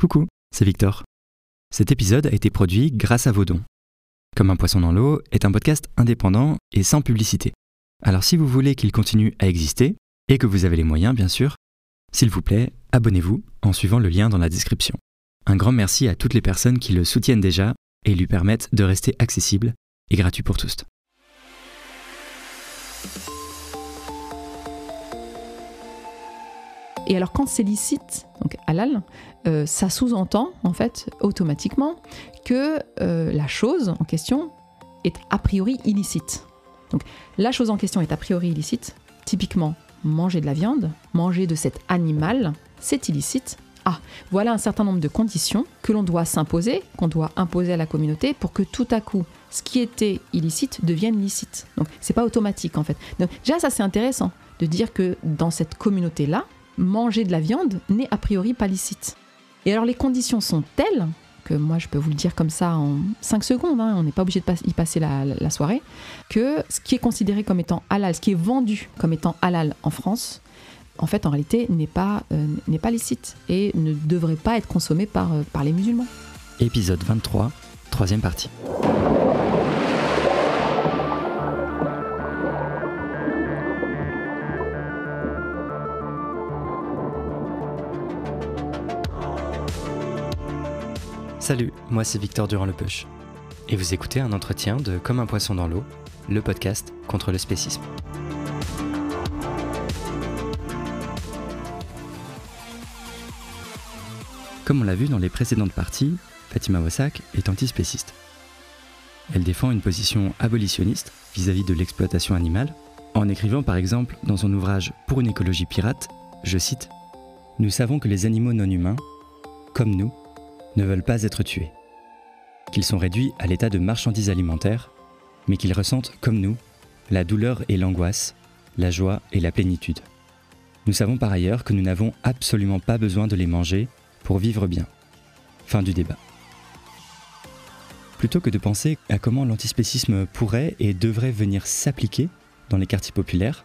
Coucou, c'est Victor. Cet épisode a été produit grâce à vos dons. Comme un poisson dans l'eau est un podcast indépendant et sans publicité. Alors si vous voulez qu'il continue à exister, et que vous avez les moyens bien sûr, s'il vous plaît, abonnez-vous en suivant le lien dans la description. Un grand merci à toutes les personnes qui le soutiennent déjà et lui permettent de rester accessible et gratuit pour tous. Et alors quand c'est licite, donc halal, euh, ça sous-entend en fait automatiquement que euh, la chose en question est a priori illicite. Donc la chose en question est a priori illicite. Typiquement, manger de la viande, manger de cet animal, c'est illicite. Ah, voilà un certain nombre de conditions que l'on doit s'imposer, qu'on doit imposer à la communauté pour que tout à coup, ce qui était illicite devienne licite. Donc c'est pas automatique en fait. Donc déjà ça c'est intéressant de dire que dans cette communauté là, manger de la viande n'est a priori pas licite. Et alors les conditions sont telles que moi je peux vous le dire comme ça en 5 secondes, hein, on n'est pas obligé de y passer la, soirée, que ce qui est considéré comme étant halal, ce qui est vendu comme étant halal en France, en fait en réalité n'est pas, euh, pas licite et ne devrait pas être consommé par, euh, par les musulmans. Épisode 23, troisième partie. Salut, moi c'est Victor Durand-Lepeuche. Et vous écoutez un entretien de Comme un poisson dans l'eau, le podcast contre le spécisme. Comme on l'a vu dans les précédentes parties, Fatima Wassak est antispéciste. Elle défend une position abolitionniste vis-à-vis de l'exploitation animale, en écrivant par exemple dans son ouvrage Pour une écologie pirate, je cite Nous savons que les animaux non humains, comme nous, ne veulent pas être tués, qu'ils sont réduits à l'état de marchandises alimentaires, mais qu'ils ressentent, comme nous, la douleur et l'angoisse, la joie et la plénitude. Nous savons par ailleurs que nous n'avons absolument pas besoin de les manger pour vivre bien. Fin du débat. Plutôt que de penser à comment l'antispécisme pourrait et devrait venir s'appliquer dans les quartiers populaires,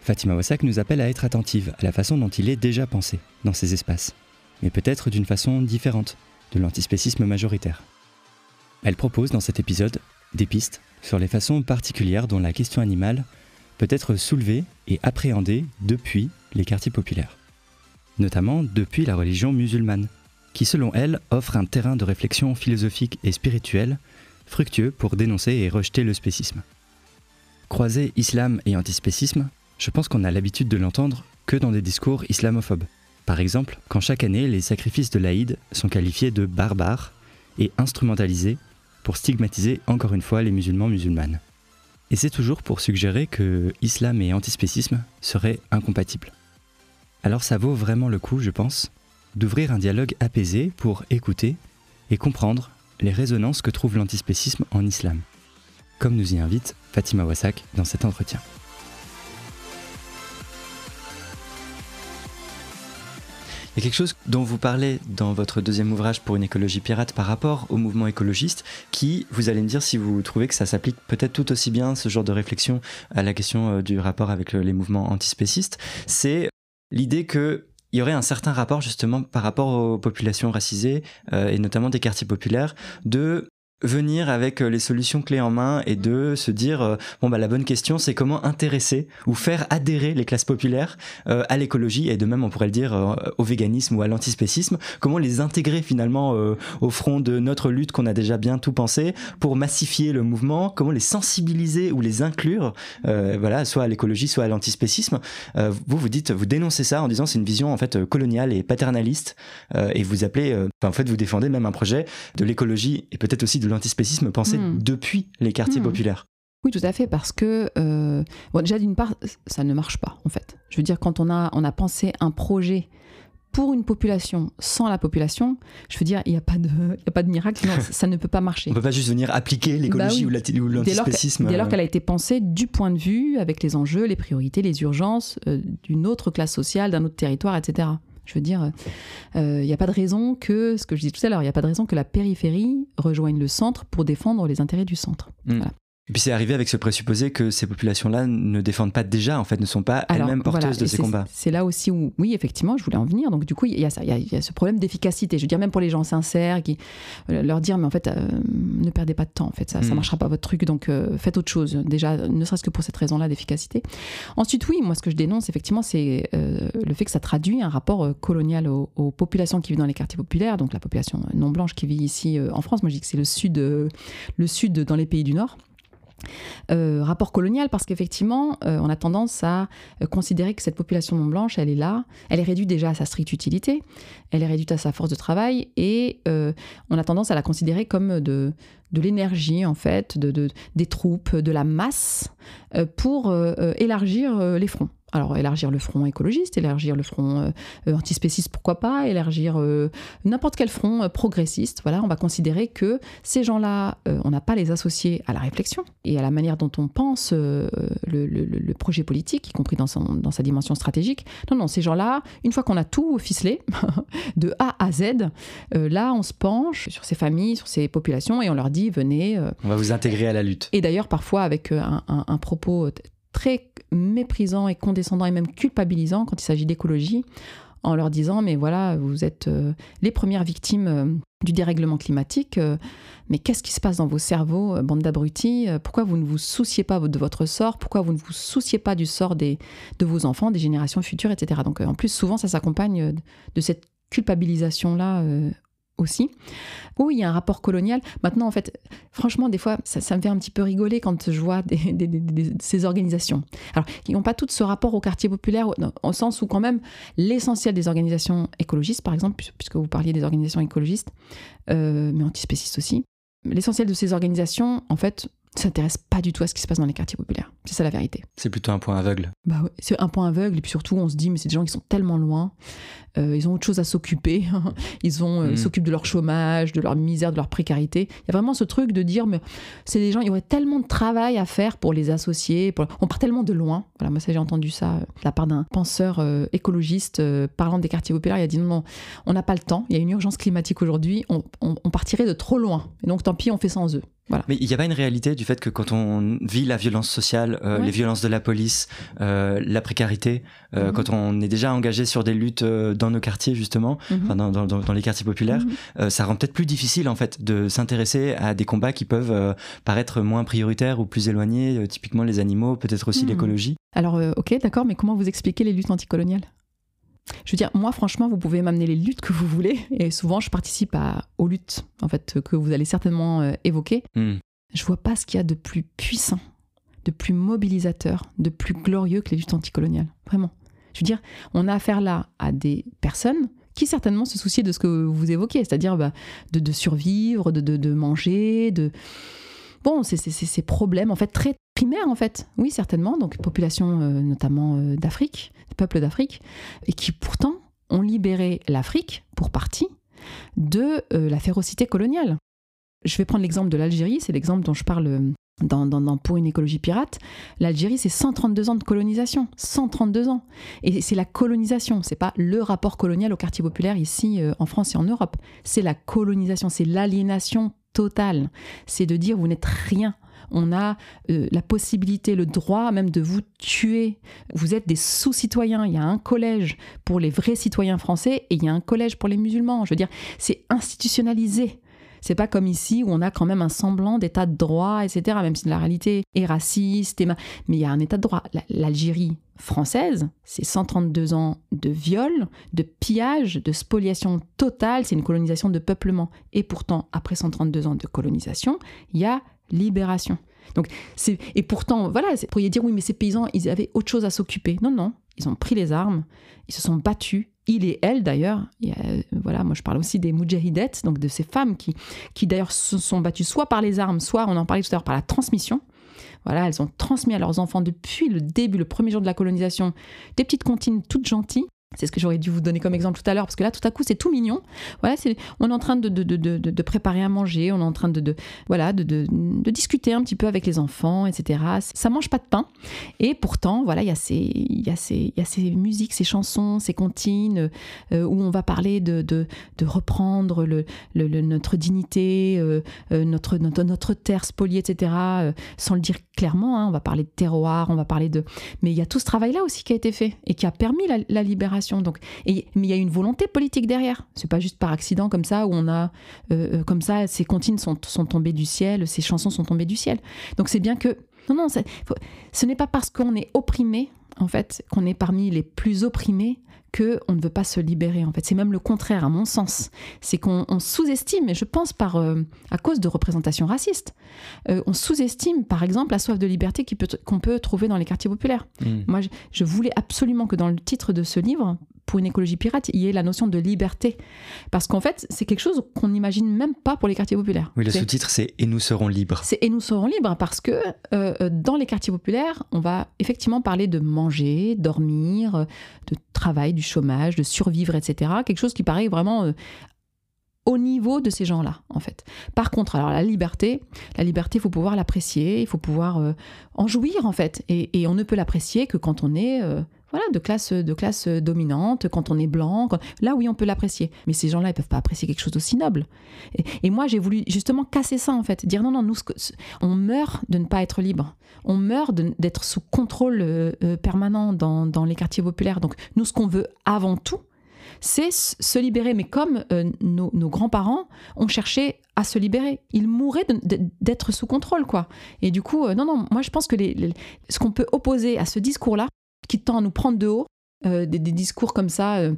Fatima Wassak nous appelle à être attentive à la façon dont il est déjà pensé dans ces espaces mais peut-être d'une façon différente de l'antispécisme majoritaire. Elle propose dans cet épisode des pistes sur les façons particulières dont la question animale peut être soulevée et appréhendée depuis les quartiers populaires, notamment depuis la religion musulmane, qui selon elle offre un terrain de réflexion philosophique et spirituelle fructueux pour dénoncer et rejeter le spécisme. Croiser islam et antispécisme, je pense qu'on a l'habitude de l'entendre que dans des discours islamophobes. Par exemple, quand chaque année les sacrifices de l'Aïd sont qualifiés de barbares et instrumentalisés pour stigmatiser encore une fois les musulmans musulmanes. Et c'est toujours pour suggérer que islam et antispécisme seraient incompatibles. Alors ça vaut vraiment le coup, je pense, d'ouvrir un dialogue apaisé pour écouter et comprendre les résonances que trouve l'antispécisme en islam, comme nous y invite Fatima Wassak dans cet entretien. A quelque chose dont vous parlez dans votre deuxième ouvrage pour une écologie pirate par rapport au mouvement écologiste, qui, vous allez me dire si vous trouvez que ça s'applique peut-être tout aussi bien, ce genre de réflexion, à la question euh, du rapport avec les mouvements antispécistes, c'est l'idée que il y aurait un certain rapport justement par rapport aux populations racisées euh, et notamment des quartiers populaires de venir avec euh, les solutions clés en main et de se dire euh, bon bah la bonne question c'est comment intéresser ou faire adhérer les classes populaires euh, à l'écologie et de même on pourrait le dire au véganisme ou à l'antispécisme. Comment les intégrer finalement au front de notre lutte qu'on a déjà bien tout pensé pour massifier le mouvement? Comment les sensibiliser ou les inclure voilà soit à l'écologie soit à l'antispécisme? Vous vous dites vous dénoncez ça en disant c'est une vision en fait coloniale et paternaliste et vous appelez en fait vous défendez même un projet de l'écologie et peut-être aussi de l'antispécisme pensé hmm. depuis les quartiers hmm. populaires. Oui, tout à fait, parce que euh, déjà d'une part, ça ne marche pas en fait. Je veux dire, quand on a, on a pensé un projet pour une population sans la population, je veux dire, il n'y a, pas de, a pas de miracle, ça ne peut pas marcher. On ne peut pas juste venir appliquer l'écologie bah ou l'antispécisme. Dès lors euh. qu'elle a été pensée du point de vue, avec les enjeux, les priorités, les urgences euh, d'une autre classe sociale, d'un autre territoire, etc. Je veux dire, il euh, n'y a pas de raison que, ce que je disais tout à l'heure, il n'y a pas de raison que la périphérie rejoigne le centre pour défendre les intérêts du centre. Mm. Et puis c'est arrivé avec ce présupposé que ces populations-là ne défendent pas déjà, en fait, ne sont pas elles-mêmes porteuses de ces combats. C'est là aussi où, oui, effectivement, je voulais en venir. Donc du coup, il y a ça, il y a, ce problème d'efficacité. Je veux dire, même pour les gens sincères, qui euh, leur dire, mais en fait, euh, ne perdez pas de temps. En fait, ça, ne mm. marchera pas votre truc. Donc euh, faites autre chose. Déjà, ne serait-ce que pour cette raison-là d'efficacité. Ensuite, oui, moi, ce que je dénonce, effectivement, c'est le fait que ça traduit un rapport colonial aux, aux, populations qui vivent dans les quartiers populaires, donc la population non blanche qui vit ici en France. Moi, je dis que c'est le sud, le sud dans les pays du Nord. Euh, rapport colonial parce qu'effectivement, euh, on a tendance à euh, considérer que cette population non blanche, elle est là, elle est réduite déjà à sa stricte utilité, elle est réduite à sa force de travail et on a tendance à la considérer comme de, de l'énergie en fait, de, des troupes, de la masse pour élargir les fronts. Alors élargir le front écologiste, élargir le front euh, antispéciste, pourquoi pas, élargir euh, n'importe quel front euh, progressiste. Voilà, on va considérer que ces gens-là, on n'a pas les associer à la réflexion et à la manière dont on pense le, projet politique, y compris dans, dans sa dimension stratégique. Non, non, ces gens-là, une fois qu'on a tout ficelé, de A à Z, là, on se penche sur ces familles, sur ces populations et on leur dit, venez. on va vous intégrer à la lutte. Et d'ailleurs, parfois avec un, un propos très méprisant et condescendant et même culpabilisant quand il s'agit d'écologie, en leur disant mais voilà, vous êtes euh, les premières victimes euh, du dérèglement climatique, euh, mais qu'est-ce qui se passe dans vos cerveaux, bande d'abrutis Pourquoi vous ne vous souciez pas de votre sort Pourquoi vous ne vous souciez pas du sort des, de vos enfants, des générations futures, etc. Donc en plus, souvent, ça s'accompagne de cette culpabilisation-là aussi. Oui, il y a un rapport colonial. Maintenant, en fait, franchement, des fois, ça, me fait un petit peu rigoler quand je vois ces organisations. Alors, qui n'ont pas toutes ce rapport au quartier populaire, au, sens où quand même l'essentiel des organisations écologistes, par exemple, puisque vous parliez des organisations écologistes, euh, mais antispécistes aussi, l'essentiel de ces organisations, en fait, s'intéresse pas du tout à ce qui se passe dans les quartiers populaires. C'est ça la vérité. C'est plutôt un point aveugle. Bah c'est un point aveugle et puis surtout on se dit mais c'est des gens qui sont tellement loin, euh, ils ont autre chose à s'occuper, ils ont euh, mm. s'occupent de leur chômage, de leur misère, de leur précarité. Il y a vraiment ce truc de dire mais c'est des gens il y aurait tellement de travail à faire pour les associer, on part tellement de loin. Voilà, moi ça j'ai entendu ça euh, de la part d'un penseur écologiste parlant des quartiers populaires, il a dit non, non on n'a pas le temps, il y a une urgence climatique aujourd'hui, on, on partirait de trop loin. Et donc tant pis, on fait sans eux. Mais il n'y a pas une réalité du fait que quand on vit la violence sociale, euh, les violences de la police, euh, la précarité, euh, mhm. quand on est déjà engagé sur des luttes dans nos quartiers justement, mhm. dans, dans, dans, les quartiers populaires, mhm. ça rend peut-être plus difficile en fait de s'intéresser à des combats qui peuvent paraître moins prioritaires ou plus éloignés, typiquement les animaux, peut-être aussi l'écologie. Alors ok, d'accord, mais comment vous expliquez les luttes anticoloniales? Je veux dire, moi, franchement, vous pouvez m'amener les luttes que vous voulez, et souvent, je participe à, aux luttes, en fait, que vous allez certainement euh, évoquer. Hmm. Je vois pas ce qu'il y a de plus puissant, de plus mobilisateur, de plus glorieux que les luttes anticoloniales. Vraiment. Je veux dire, on a affaire là à des personnes qui certainement se souciaient de ce que vous évoquez, c'est-à-dire bah, de, survivre, de, de, manger, de... C'est ces problèmes, en fait, très primaires, en fait. Oui, certainement. Donc, population euh, notamment euh, d'Afrique, peuples d'Afrique, et qui pourtant ont libéré l'Afrique, pour partie, de euh, la férocité coloniale. Je vais prendre l'exemple de l'Algérie, c'est l'exemple dont je parle dans, Pour une écologie pirate. L'Algérie, c'est 132 ans de colonisation. 132 ans. Et c'est la colonisation, c'est pas le rapport colonial au quartier populaire ici en France et en Europe. C'est la colonisation, c'est l'aliénation C'est de dire vous n'êtes rien on a euh, la possibilité, le droit même de vous tuer. Vous êtes des sous-citoyens. Il y a un collège pour les vrais citoyens français et il y a un collège pour les musulmans. Je veux dire, c'est institutionnalisé. C'est pas comme ici où on a quand même un semblant d'état de droit, etc. Même si la réalité est raciste, mais il y a un état de droit. L'Algérie française, c'est 132 ans de viol, de pillage, de spoliation totale. C'est une colonisation de peuplement. Et pourtant, après 132 ans de colonisation, il y a libération. Donc, et pourtant, voilà, vous pourriez dire oui, mais ces paysans, ils avaient autre chose à s'occuper. Non, non, ils ont pris les armes, ils se sont battus. Il et elle d'ailleurs, voilà, moi je parle aussi des mujahidettes, donc de ces femmes qui, qui d'ailleurs se sont battues soit par les armes, soit, on en parlait tout à l'heure, par la transmission. Voilà, elles ont transmis à leurs enfants depuis le début, le premier jour de la colonisation, des petites comptines toutes gentilles C'est ce que j'aurais dû vous donner comme exemple tout à l'heure, parce que là, tout à coup, c'est tout mignon. Voilà, on est en train de, préparer à manger, on est en train de, voilà, de, discuter un petit peu avec les enfants, etc. Ça mange pas de pain. Et pourtant, voilà, il y, a ces, y, y a ces musiques, ces chansons, ces comptines, euh, où on va parler de, reprendre notre dignité, euh, euh, notre, notre, notre, terre spoliée, etc., sans le dire clairement. Hein. on va parler de terroir, on va parler de... Mais il y a tout ce travail-là aussi qui a été fait et qui a permis la libération donc, mais il y a une volonté politique derrière. C'est pas juste par accident comme ça où on a, euh, euh, comme ça, ces comptines sont, sont tombées du ciel, ces chansons sont tombées du ciel. Donc c'est bien que, non, non, ce n'est pas parce qu'on est opprimé, en fait, qu'on est parmi les plus opprimés que on ne veut pas se libérer. En fait, c'est même le contraire, à mon sens. C'est qu'on sous-estime, et je pense par euh, à cause de représentations racistes, on sous-estime, par exemple, la soif de liberté qu'on peut, trouver dans les quartiers populaires. Hmm. Moi, je, voulais absolument que dans le titre de ce livre, pour une écologie pirate, il y ait la notion de liberté. Parce qu'en fait, c'est quelque chose qu'on n'imagine même pas pour les quartiers populaires. Oui, le sous-titre, c'est Et nous serons libres. C'est Et nous serons libres parce que euh, euh, dans les quartiers populaires, on va effectivement parler de manger, dormir, de travail, du chômage, de survivre, etc. Quelque chose qui paraît vraiment euh, au niveau de ces gens-là, en fait. Par contre, alors la liberté, la liberté, il faut pouvoir l'apprécier, il faut pouvoir en jouir, en fait. Et, on ne peut l'apprécier que quand on est voilà, de classe, de classe dominante, quand on est blanc. Là, oui, on peut l'apprécier. Mais ces gens-là, ils peuvent pas apprécier quelque chose d'aussi noble. Et, moi, j'ai voulu justement casser ça, en fait. Dire non, non, nous, on meurt de ne pas être libre. On meurt d'être sous contrôle euh, euh, permanent dans, les quartiers populaires. Donc, nous, ce qu'on veut avant tout, c'est se libérer. Mais comme euh, nos, grands-parents ont cherché à se libérer, ils mouraient d'être sous contrôle, quoi. Et du coup, non, non, moi je pense que ce qu'on peut opposer à ce discours-là, qui tend à nous prendre de haut, euh, des, discours comme ça. Euh,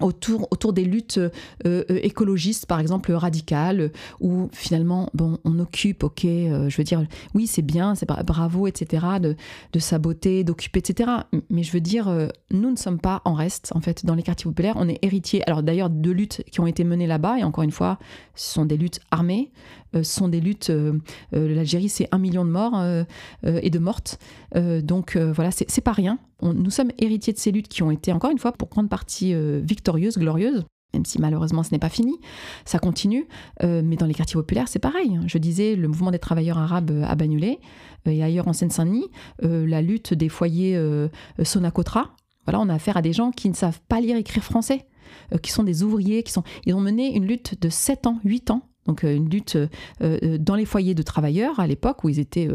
autour, autour des luttes euh, écologistes, par exemple radicales, où finalement, bon, on occupe, ok, je veux dire, oui, c'est bien, c'est bravo, etc., de, saboter, d'occuper, etc. Mais je veux dire, nous ne sommes pas en reste, en fait, dans les quartiers populaires. On est héritiers, alors d'ailleurs, de luttes qui ont été menées là-bas, et encore une fois, ce sont des luttes armées, sont des luttes. Euh, euh, L'Algérie, c'est un million de morts et de mortes. donc voilà, c'est pas rien. nous sommes héritiers de ces luttes qui ont été, encore une fois, pour grande partie victorieuses, glorieuses même si malheureusement ce n'est pas fini, ça continue. mais dans les quartiers populaires, c'est pareil. Je disais, le mouvement des travailleurs arabes à Bagnolet et ailleurs en Seine-Saint-Denis, la lutte des foyers Sonacotra. Voilà, on a affaire à des gens qui ne savent pas lire et écrire français, qui sont des ouvriers, qui sont. Ils ont mené une lutte de 7 ans, 8 ans donc euh, une lutte euh, euh, dans les foyers de travailleurs à l'époque où ils étaient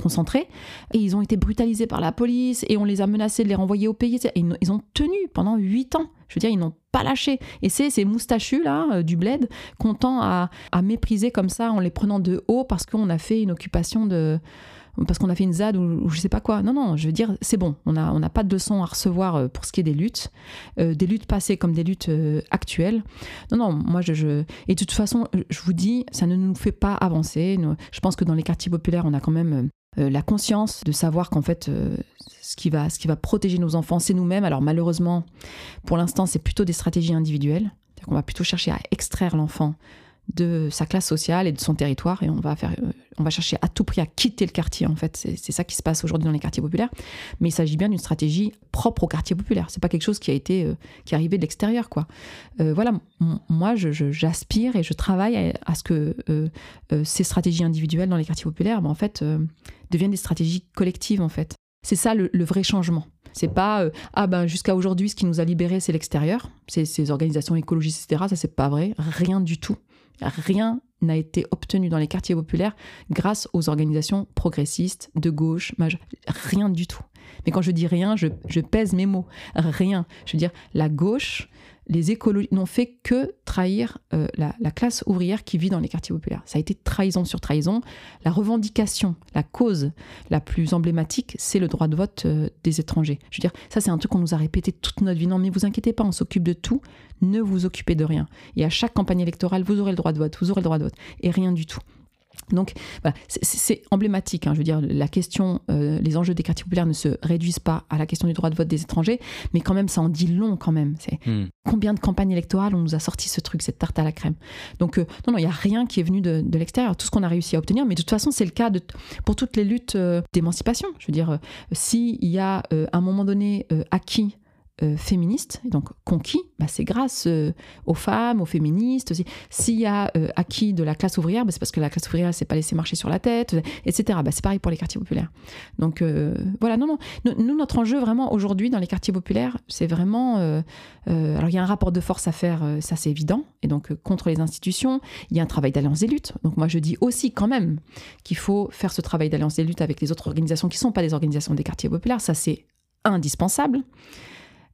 concentrés, et ils ont été brutalisés par la police, et on les a menacés de les renvoyer au pays. Ils ont tenu pendant huit ans. Je veux dire, ils n'ont pas lâché. Et c'est ces moustachus là du bled qu'on à mépriser comme ça en les prenant de haut parce qu'on a fait une occupation de parce qu'on a fait une ZAD ou, je sais pas quoi. Non, non, je veux dire, c'est bon. On n'a on pas de leçons à recevoir euh, pour ce qui est des luttes, euh, des luttes passées comme des luttes euh, actuelles. Non, non, moi, je, je, Et de toute façon, je vous dis, ça ne nous fait pas avancer. je pense que dans les quartiers populaires, on a quand même la conscience de savoir qu'en fait, ce, qui va, ce qui va protéger nos enfants, c'est nous-mêmes. Alors malheureusement, pour l'instant, c'est plutôt des stratégies individuelles. On va plutôt chercher à extraire l'enfant de sa classe sociale et de son territoire et on va faire euh, on va chercher à tout prix à quitter le quartier en fait. C'est ça qui se passe aujourd'hui dans les quartiers populaires. Mais il s'agit bien d'une stratégie propre au quartier populaire. C'est pas quelque chose qui a été euh, qui est arrivé de l'extérieur quoi. Euh, voilà moi j'aspire et je travaille à, ce que ces stratégies individuelles dans les quartiers populaires ben, en fait deviennent des stratégies collectives en fait. C'est ça le, vrai changement. C'est pas ah ben jusqu'à aujourd'hui ce qui nous a libérés c'est l'extérieur, c'est ces organisations écologistes etc. Ça c'est pas vrai, rien du tout. Rien n'a été obtenu dans les quartiers populaires grâce aux organisations progressistes, de gauche, rien du tout. Mais quand je dis rien, je, je pèse mes mots. Rien. Je veux dire, la gauche les écologistes n'ont fait que trahir euh, la, classe ouvrière qui vit dans les quartiers populaires. Ça a été trahison sur trahison. La revendication, la cause la plus emblématique, c'est le droit de vote euh, des étrangers. Je veux dire, ça c'est un truc qu'on nous a répété toute notre vie. Non, mais vous inquiétez pas, on s'occupe de tout. Ne vous occupez de rien. Et à chaque campagne électorale, vous aurez le droit de vote, vous aurez le droit de vote. Et rien du tout. Donc, c'est emblématique. Hein. je veux dire, la question, euh, les enjeux des quartiers populaires ne se réduisent pas à la question du droit de vote des étrangers, mais quand même, ça en dit long quand même. C'est hmm. combien de campagnes électorales on nous a sorti ce truc, cette tarte à la crème? Donc, euh, non, non, il n'y a rien qui est venu de, l'extérieur. Tout ce qu'on a réussi à obtenir, mais de toute façon, c'est le cas de, pour toutes les luttes euh, d'émancipation. Je veux dire, s'il y a à un moment donné acquis euh, féministes, donc conquis, bah, c'est grâce euh, aux femmes, aux féministes. S'il y a euh, acquis de la classe ouvrière, bah, c'est parce que la classe ouvrière s'est pas laissée marcher sur la tête, etc. Bah, c'est pareil pour les quartiers populaires. Donc voilà, non, non. Nous, notre enjeu vraiment aujourd'hui dans les quartiers populaires, c'est vraiment. alors il y a un rapport de force à faire, ça c'est évident, et donc contre les institutions. Il y a un travail d'alliance des luttes. Donc moi je dis aussi quand même qu'il faut faire ce travail d'alliance des luttes avec les autres organisations qui ne sont pas des organisations des quartiers populaires. Ça c'est indispensable.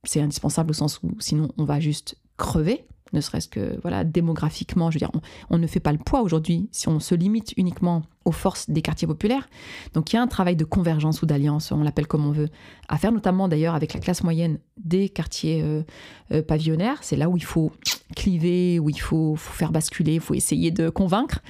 C'est indispensable au sens où sinon on va juste crever ne serait-ce que voilà démographiquement, je veux dire, on, ne fait pas le poids aujourd'hui si on se limite uniquement aux forces des quartiers populaires. Donc il y a un travail de convergence ou d'alliance, on l'appelle comme on veut, à faire, notamment d'ailleurs avec la classe moyenne des quartiers euh, euh, pavillonnaires. C'est là où il faut cliver, où il faut, faire basculer, il faut essayer de convaincre.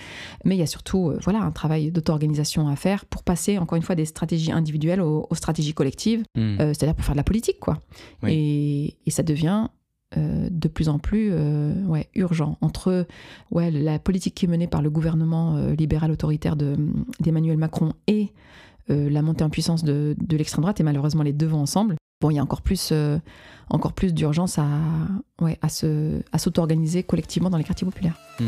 Mais il y a surtout euh, voilà un travail d'auto-organisation à faire pour passer encore une fois des stratégies individuelles aux, stratégies collectives, mmh. c'est-à-dire pour faire de la politique quoi. Et, et ça devient euh, de plus en plus euh, urgent entre ouais, la politique qui est menée par le gouvernement euh, libéral autoritaire d'Emmanuel Macron et la montée en puissance de, l'extrême droite, et malheureusement les deux vont ensemble. Bon, il y a encore plus, plus d'urgence à, ouais, à s'auto-organiser collectivement dans les quartiers populaires. Hmm.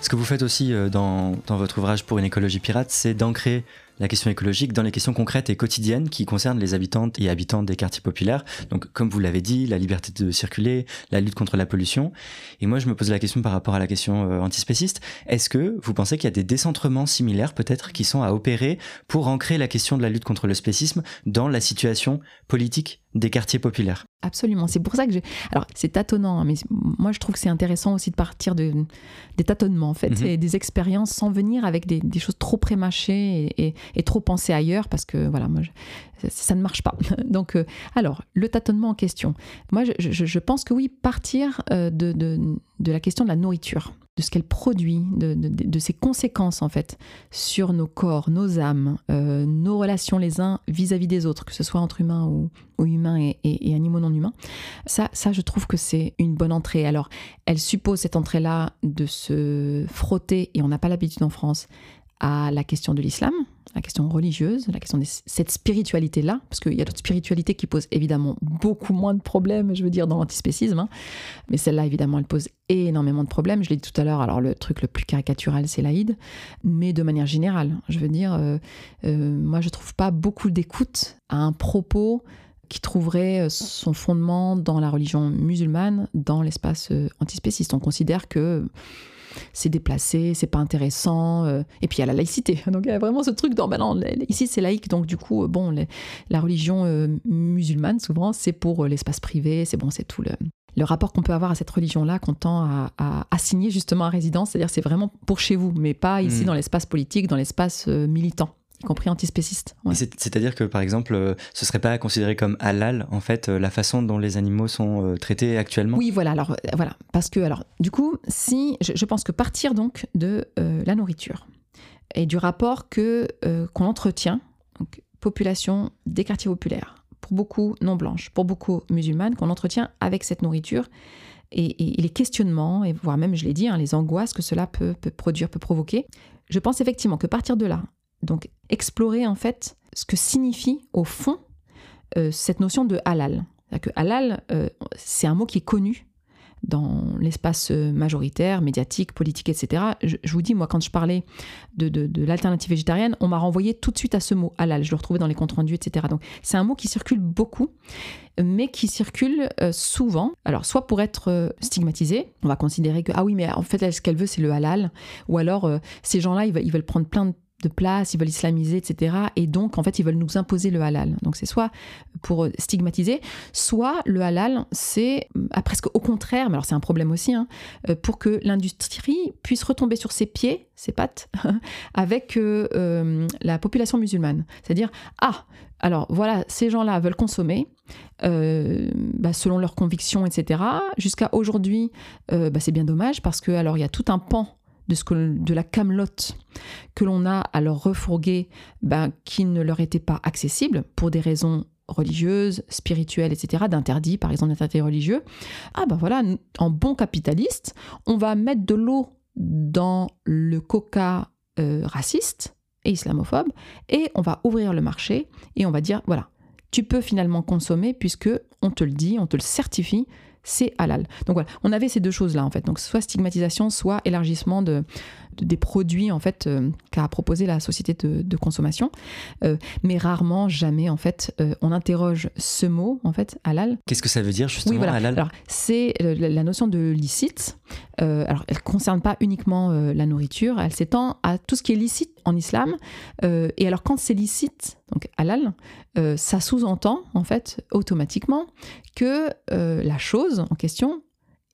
Ce que vous faites aussi dans, dans votre ouvrage pour une écologie pirate, c'est d'ancrer la question écologique dans les questions concrètes et quotidiennes qui concernent les habitantes et habitants des quartiers populaires. Donc, comme vous l'avez dit, la liberté de circuler, la lutte contre la pollution. Et moi, je me pose la question par rapport à la question euh, antispéciste. Est-ce que vous pensez qu'il y a des décentrements similaires, peut-être, qui sont à opérer pour ancrer la question de la lutte contre le spécisme dans la situation politique des quartiers populaires. Absolument. C'est pour ça que j'ai. Alors, c'est tâtonnant, hein, mais moi, je trouve que c'est intéressant aussi de partir de, des tâtonnements, en fait, mhm. et des expériences sans venir avec des, choses trop prémâchées et, et, trop pensées ailleurs, parce que, voilà, moi, ça, ne marche pas. Donc, euh, alors, le tâtonnement en question. Moi, je, je, pense que oui, partir euh, de, de, de la question de la nourriture de ce qu'elle produit, de, ses conséquences en fait sur nos corps, nos âmes, euh, nos relations les uns vis-à-vis des autres, que ce soit entre humains ou, humains et, animaux non humains. Ça, ça, je trouve que c'est une bonne entrée. Alors, elle suppose cette entrée-là de se frotter, et on n'a pas l'habitude en France, à la question de l'islam, la question religieuse, la question de cette spiritualité-là, parce qu'il y a d'autres spiritualités qui posent évidemment beaucoup moins de problèmes, je veux dire, dans l'antispécisme, hein. mais celle-là, évidemment, elle pose énormément de problèmes. Je l'ai dit tout à l'heure, alors le truc le plus caricatural, c'est l'Aïd, mais de manière générale, je veux dire, euh, euh, moi, je trouve pas beaucoup d'écoute à un propos qui trouverait son fondement dans la religion musulmane, dans l'espace euh, antispéciste. On considère que c'est déplacé, c'est pas intéressant. Euh, et puis il y a la laïcité. Donc il y a vraiment ce truc dans, ben non, ici c'est laïque, donc du coup, euh, bon, la religion euh, musulmane, souvent, c'est pour l'espace privé, c'est bon, c'est tout le, le rapport qu'on peut avoir à cette religion-là qu'on tend à, assigner justement à résidence, c'est-à-dire c'est vraiment pour chez vous, mais pas ici mm. dans l'espace politique, dans l'espace militant y compris antispéciste. C'est-à-dire que, par exemple, euh, ce serait pas considéré comme halal, en fait, euh, la façon dont les animaux sont euh, traités actuellement? Oui, voilà. Alors, voilà. Parce que, alors, du coup, si, je, pense que partir donc de la nourriture et du rapport que qu'on entretient, donc, population des quartiers populaires, pour beaucoup non blanches, pour beaucoup musulmanes, qu'on entretient avec cette nourriture, et, les questionnements, et voire même, je l'ai dit, hein, les angoisses que cela peut, peut produire, peut provoquer, je pense effectivement que partir de là, donc explorer en fait ce que signifie au fond euh, cette notion de halal. Que halal, euh, c'est un mot qui est connu dans l'espace euh, majoritaire, médiatique, politique, etc. Je, vous dis, moi, quand je parlais de, l'alternative végétarienne, on m'a renvoyé tout de suite à ce mot halal. Je le retrouvais dans les comptes rendus, etc. Donc, c'est un mot qui circule beaucoup, mais qui circule souvent. Alors, soit pour être stigmatisé, on va considérer que, ah oui, mais en fait, ce qu'elle veut, c'est le halal. Ou alors, ces gens-là, ils, ils veulent prendre plein de de place, ils veulent islamiser, etc. Et donc, en fait, ils veulent nous imposer le halal. Donc, c'est soit pour stigmatiser, soit le halal, c'est à presque au contraire, mais alors c'est un problème aussi, hein, euh, pour que l'industrie puisse retomber sur ses pieds, ses pattes, avec euh, euh, la population musulmane. C'est-à-dire, ah, alors voilà, ces gens-là veulent consommer, bah, selon leurs convictions, etc. Jusqu'à aujourd'hui, bah, c'est bien dommage parce que alors il y a tout un pan de, la camelote que l'on a à leur refourguer, ben, qui ne leur était pas accessible pour des raisons religieuses, spirituelles, etc., d'interdits, par exemple d'interdits religieux. Ah ben voilà, en bon capitaliste, on va mettre de l'eau dans le coca euh, raciste et islamophobes, et on va ouvrir le marché et on va dire voilà, tu peux finalement consommer puisque on te le dit, on te le certifie, c'est halal. Donc voilà, on avait ces deux choses-là en fait. Donc soit stigmatisation, soit élargissement de, des produits en fait euh, qu'a proposé la société de, consommation. Euh, mais rarement, jamais en fait, euh, on interroge ce mot en fait halal. Qu'est-ce que ça veut dire justement oui, voilà. halal? Alors c'est la notion de licite. alors elle concerne pas uniquement la nourriture, elle s'étend à tout ce qui est licite en islam. et alors quand c'est licite, donc halal, ça sous-entend en fait automatiquement que la chose en question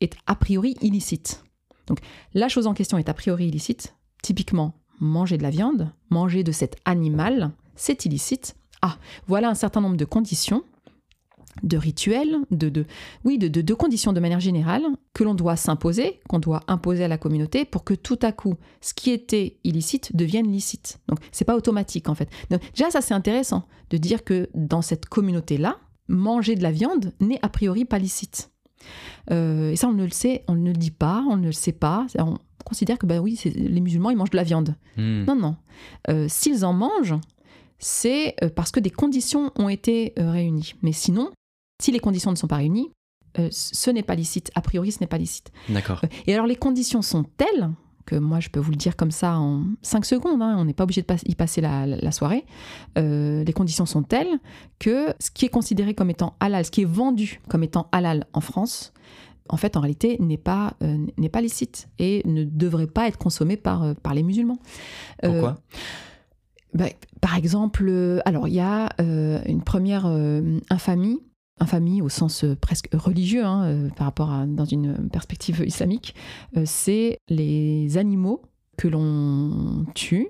est a priori illicite. Donc la chose en question est a priori illicite. Typiquement, manger de la viande, manger de cet animal, c'est illicite. Ah, voilà un certain nombre de conditions, de rituels, de, oui, de, conditions de manière générale que l'on doit s'imposer, qu'on doit imposer à la communauté pour que tout à coup, ce qui était illicite devienne licite. Donc c'est pas automatique en fait. déjà ça c'est intéressant de dire que dans cette communauté-là, manger de la viande n'est a priori pas licite. Euh, et ça, on ne le sait, on ne le dit pas, on ne le sait pas. On considère que, ben oui, les musulmans, ils mangent de la viande. Hmm. Non, non. Euh, s'ils en mangent, c'est euh, parce que des conditions ont été réunies. Mais sinon, si les conditions ne sont pas réunies, ce n'est pas licite. A priori, ce n'est pas licite. D'accord. et alors, les conditions sont telles que moi je peux vous le dire comme ça en 5 secondes, hein, on n'est pas obligé de y passer la, soirée, euh, les conditions sont telles que ce qui est considéré comme étant halal, ce qui est vendu comme étant halal en France, en fait en réalité n'est pas, euh, n'est pas licite et ne devrait pas être consommé par, euh, par les musulmans. Pourquoi? bah, Par exemple, alors il y a une première infamie infamie au sens euh, presque religieux hein, euh, par rapport à dans une perspective islamique, euh, c'est les animaux que l'on tue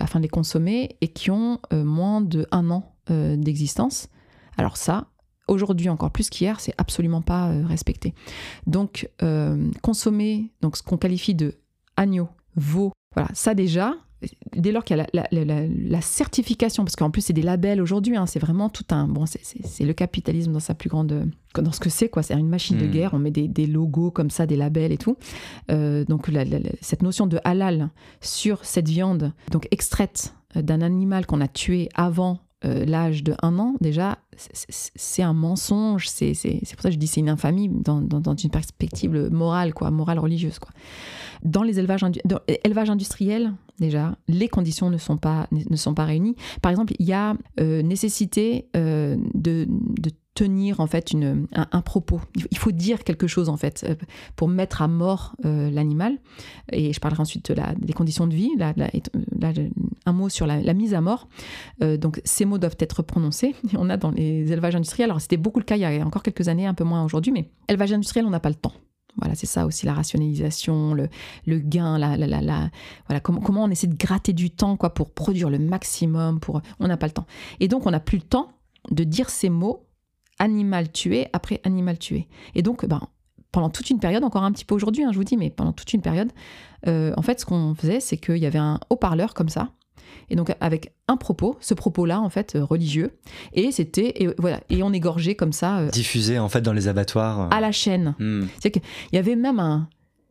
afin de les consommer et qui ont moins de un an d'existence. Alors ça, aujourd'hui encore plus qu'hier, c'est absolument pas respecté. Donc consommer donc ce qu'on qualifie de agneau, veau, voilà, ça déjà, dès lors qu'il y a la, certification, parce qu'en plus c'est des labels aujourd'hui, hein, c'est vraiment tout un. Bon, c'est le capitalisme dans sa plus grande. dans ce que c'est, quoi. C'est une machine de hmm. guerre, on met des, logos comme ça, des labels et tout. Euh, donc cette notion de halal sur cette viande, donc extraite d'un animal qu'on a tué avant euh, l'âge de un an, déjà, c'est un mensonge. C'est pour ça que je dis c'est une infamie dans, dans, une perspective morale, quoi, morale religieuse. Quoi. Dans les élevages, industriels, déjà, les conditions ne sont pas, ne sont pas réunies. Par exemple, il y a euh, nécessité euh, de, tenir en fait une, un, propos. Il faut dire quelque chose en fait euh, pour mettre à mort l'animal. Et je parlerai ensuite de des conditions de vie. Là, un mot sur la, mise à mort. donc ces mots doivent être prononcés. on a dans les élevages industriels, alors c'était beaucoup le cas il y a encore quelques années, un peu moins aujourd'hui, mais élevage industriel, on n'a pas le temps. Voilà, c'est ça aussi la rationalisation, le, le gain, la, la, la, voilà, comment, comment on essaie de gratter du temps quoi, pour produire le maximum. Pour, on n'a pas le temps. Et donc, on n'a plus le temps de dire ces mots animal tué après animal tué. Et donc, ben, pendant toute une période, encore un petit peu aujourd'hui, hein, je vous dis, mais pendant toute une période, euh, en fait, ce qu'on faisait, c'est qu'il y avait un haut-parleur comme ça, et donc avec un propos, ce propos-là en fait euh, religieux, et c'était et voilà et on égorgeait comme ça. Euh, Diffusé en fait dans les abattoirs. À la chaîne. Hmm. C'est qu'il y avait même un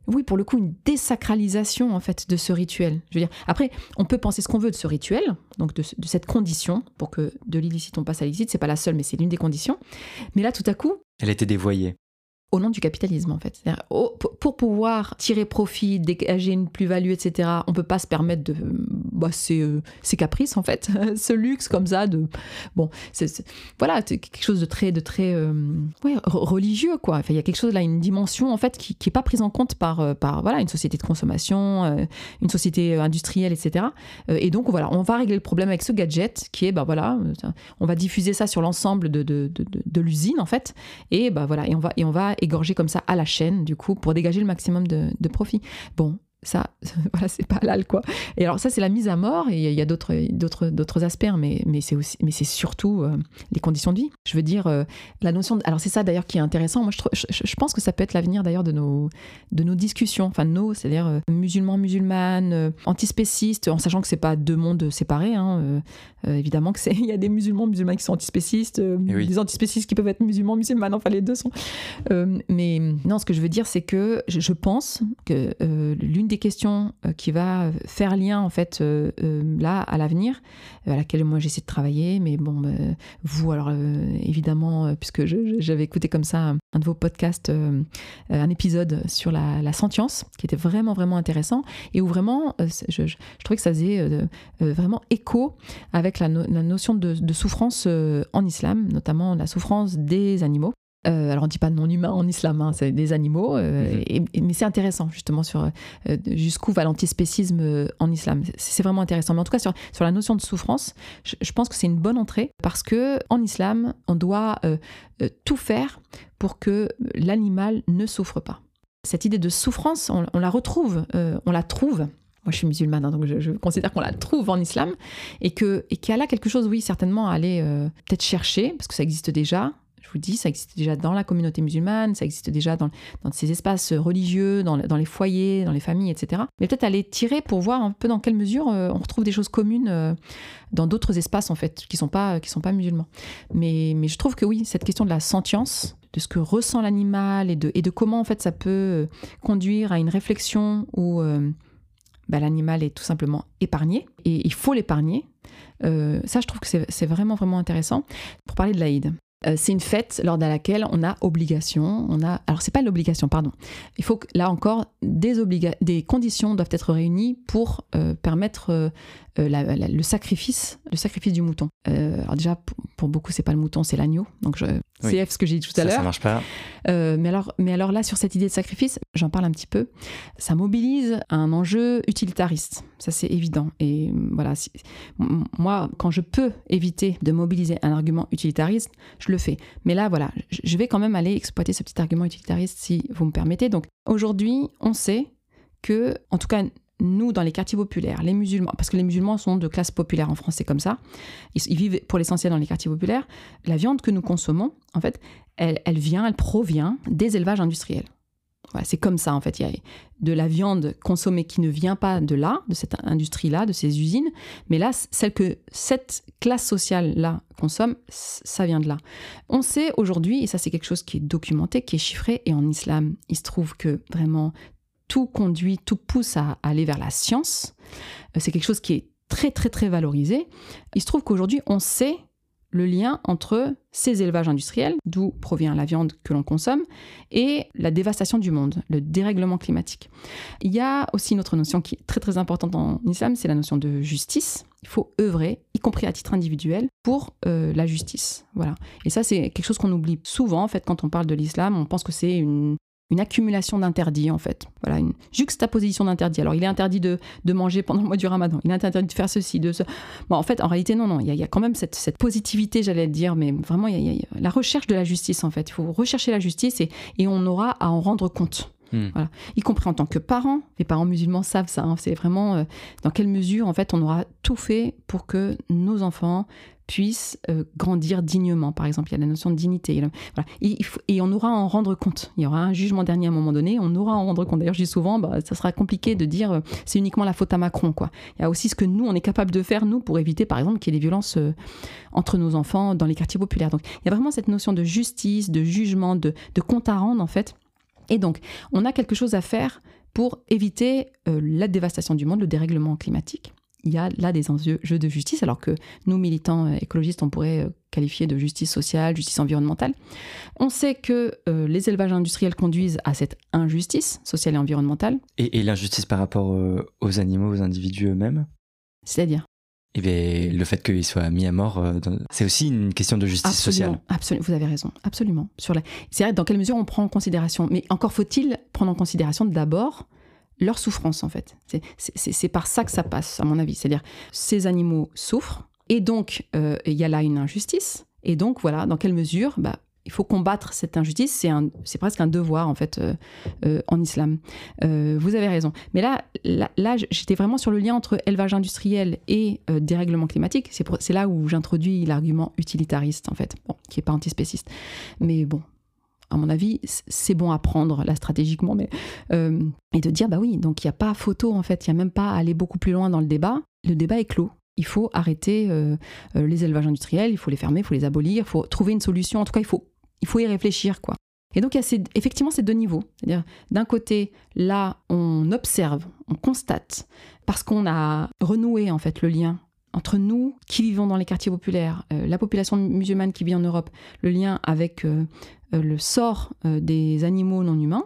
oui, pour le coup, une désacralisation en fait de ce rituel. Je veux dire, après, on peut penser ce qu'on veut de ce rituel, donc de, cette condition pour que de l'illicite on passe à l'illicite. C'est pas la seule, mais c'est l'une des conditions. Mais là, tout à coup, elle était dévoyée au nom du capitalisme en fait. Pour pouvoir tirer profit, dégager une plus-value, etc., on peut pas se permettre de bah, ces, euh, caprices en fait, ce luxe comme ça de bon, c'est, voilà, quelque chose de très de très euh, religieux quoi. Il y a quelque chose là, une dimension en fait qui, qui pas prise en compte par euh, par voilà une société de consommation, une société industrielle, etc. et donc voilà, on va régler le problème avec ce gadget qui est bah voilà, on va diffuser ça sur l'ensemble de, de, de, l'usine en fait, et bah voilà, et on va égorger comme ça à la chaîne, du coup, pour dégager le maximum de, de profit. Bon, ça, voilà, c'est pas halal, quoi. Et alors, ça, c'est la mise à mort, et il y a d'autres, d'autres, d'autres aspects, mais, mais c'est aussi, mais c'est surtout euh, les conditions de vie. Je veux dire, euh, la notion de, alors c'est ça d'ailleurs qui est intéressant. Moi, je, je, pense que ça peut être l'avenir d'ailleurs de nos, de nos discussions, enfin, nos, c'est-à-dire euh, musulmans, musulmanes, antispécistes, en sachant que c'est pas deux mondes séparés, hein, évidemment que c'est, il y a des musulmans, musulmans qui sont antispécistes, eh des antispécistes qui peuvent être musulmans, musulmanes, enfin, les deux sont. mais non, ce que je veux dire, c'est que je, je pense que l'une des questions qui va faire lien en fait là à l'avenir, à laquelle moi j'essaie de travailler. Mais bon, vous alors évidemment, puisque j'avais écouté comme ça un de vos podcasts, un épisode sur la, sentience, qui était vraiment vraiment intéressant et où vraiment je, trouvais que ça faisait vraiment écho avec la, notion de souffrance en islam, notamment la souffrance des animaux. Euh, alors on ne dit pas non humain en islam, hein, c'est des animaux, euh, mhm. mais c'est intéressant justement sur euh, jusqu'où va l'antispécisme en islam. C'est vraiment intéressant. Mais en tout cas sur, sur la notion de souffrance, je, pense que c'est une bonne entrée parce que en islam, on doit tout faire pour que l'animal ne souffre pas. Cette idée de souffrance, on, la retrouve, on la trouve moi, je suis musulmane, hein, donc je, considère qu'on la trouve en islam et que et qu'elle a quelque chose, oui, certainement à aller peut-être chercher parce que ça existe déjà, je vous dis, ça existe déjà dans la communauté musulmane, ça existe déjà dans, ces espaces religieux, dans, les foyers, dans les familles, etc. Mais peut-être aller tirer pour voir un peu dans quelle mesure euh, on retrouve des choses communes euh, dans d'autres espaces, en fait, qui ne sont, pas, sont pas musulmans. Mais, je trouve que oui, cette question de la sentience, de ce que ressent l'animal et de, et de comment, en fait, ça peut euh, conduire à une réflexion où bah, l'animal est tout simplement épargné, et il faut l'épargner. ça, je trouve que c'est vraiment, vraiment intéressant. Pour parler de l'Aïd, euh, c'est une fête lors de laquelle on a obligation, on a alors c'est pas l'obligation pardon. Il faut que là encore des conditions doivent être réunies pour euh, permettre euh, le sacrifice, le sacrifice du mouton. alors déjà pour, beaucoup c'est pas le mouton, c'est l'agneau. Donc je, c'est ce que j'ai dit tout à l'heure. Ça marche pas. mais alors mais alors là sur cette idée de sacrifice, j'en parle un petit peu. Ça mobilise un enjeu utilitariste. Ça c'est évident et voilà moi quand je peux éviter de mobiliser un argument utilitariste, je le fais. Mais là, voilà, je vais quand même aller exploiter ce petit argument utilitariste si vous me permettez. Donc aujourd'hui, on sait que, en tout cas, nous, dans les quartiers populaires, les musulmans, parce que les musulmans sont de classe populaire en France, c'est comme ça, ils, vivent pour l'essentiel dans les quartiers populaires, la viande que nous consommons, en fait, elle, elle vient, elle provient des élevages industriels c'est comme ça en fait. Il y a de la viande consommée qui ne vient pas de là, de cette industrie-là, de ces usines, mais là, celle que cette classe sociale-là consomme, ça vient de là. On sait aujourd'hui, et ça c'est quelque chose qui est documenté, qui est chiffré, et en islam, il se trouve que vraiment tout conduit, tout pousse à aller vers la science. Euh, c'est quelque chose qui est très très très valorisé. Il se trouve qu'aujourd'hui, on sait le lien entre ces élevages industriels, d'où provient la viande que l'on consomme, et la dévastation du monde, le dérèglement climatique. Il y a aussi une autre notion qui est très très importante en islam, c'est la notion de justice. Il faut œuvrer, y compris à titre individuel, pour euh, la justice. Voilà. Et ça, c'est quelque chose qu'on oublie souvent, en fait, quand on parle de l'islam. On pense que c'est une une accumulation d'interdits en fait. Voilà, une juxtaposition d'interdits. Alors il est interdit de, manger pendant le mois du ramadan, il est interdit de faire ceci, de ce... Bon, en fait, en réalité, non, non, il y a, quand même cette, positivité, j'allais dire, mais vraiment, il y, a, la recherche de la justice en fait. Il faut rechercher la justice et, et on aura à en rendre compte. Hmm. Voilà. Y compris en tant que parents, les parents musulmans savent ça. Hein. c'est vraiment euh, dans quelle mesure, en fait, on aura tout fait pour que nos enfants puissent euh, grandir dignement. Par exemple, il y a la notion de dignité. Et, on aura à en rendre compte. Il y aura un jugement dernier à un moment donné, on aura à en rendre compte. D'ailleurs, je dis souvent, bah, ça sera compliqué de dire euh, c'est uniquement la faute à Macron. Quoi. Il y a aussi ce que nous, on est capable de faire, nous, pour éviter, par exemple, qu'il y ait des violences entre nos enfants dans les quartiers populaires. Donc, il y a vraiment cette notion de justice, de jugement, de, de compte à rendre, en fait. Et donc, on a quelque chose à faire pour éviter la dévastation du monde, le dérèglement climatique il y a là des enjeux de justice, alors que nous, militants euh, écologistes, on pourrait euh, qualifier de justice sociale, justice environnementale. On sait que euh, les élevages industriels conduisent à cette injustice sociale et environnementale. Et, l'injustice par rapport aux animaux, aux individus eux-mêmes? C'est-à-dire? Bien, le fait qu'ils soient mis à mort, c'est aussi une question de justice sociale. Absolument, vous avez raison, absolument. Sur la... C'est vrai, dans quelle mesure on prend en considération Mais encore faut-il prendre en considération d'abord leur souffrance en fait. C'est par ça que ça passe, à mon avis. C'est-à-dire, ces animaux souffrent, et donc euh, il y a là une injustice, et donc voilà, dans quelle mesure bah, il faut combattre cette injustice, c'est presque un devoir en fait euh, euh, en islam. vous avez raison. Mais là, j'étais vraiment sur le lien entre élevage industriel et dérèglement climatique. C'est là où j'introduis l'argument utilitariste en fait, qui est pas antispéciste. Mais bon, à mon avis, c'est bon à prendre là stratégiquement, mais euh, et de dire bah oui, donc il n'y a pas photo en fait, il n'y a même pas à aller beaucoup plus loin dans le débat. Le débat est clos. Il faut arrêter euh, euh, les élevages industriels, il faut les fermer, il faut les abolir, il faut trouver une solution. En tout cas, il faut il faut y réfléchir quoi. Et donc il y a effectivement ces deux niveaux. C'est-à-dire d'un côté, là, on observe, on constate, parce qu'on a renoué en fait le lien entre nous qui vivons dans les quartiers populaires, euh, la population musulmane qui vit en Europe, le lien avec le sort des animaux non humains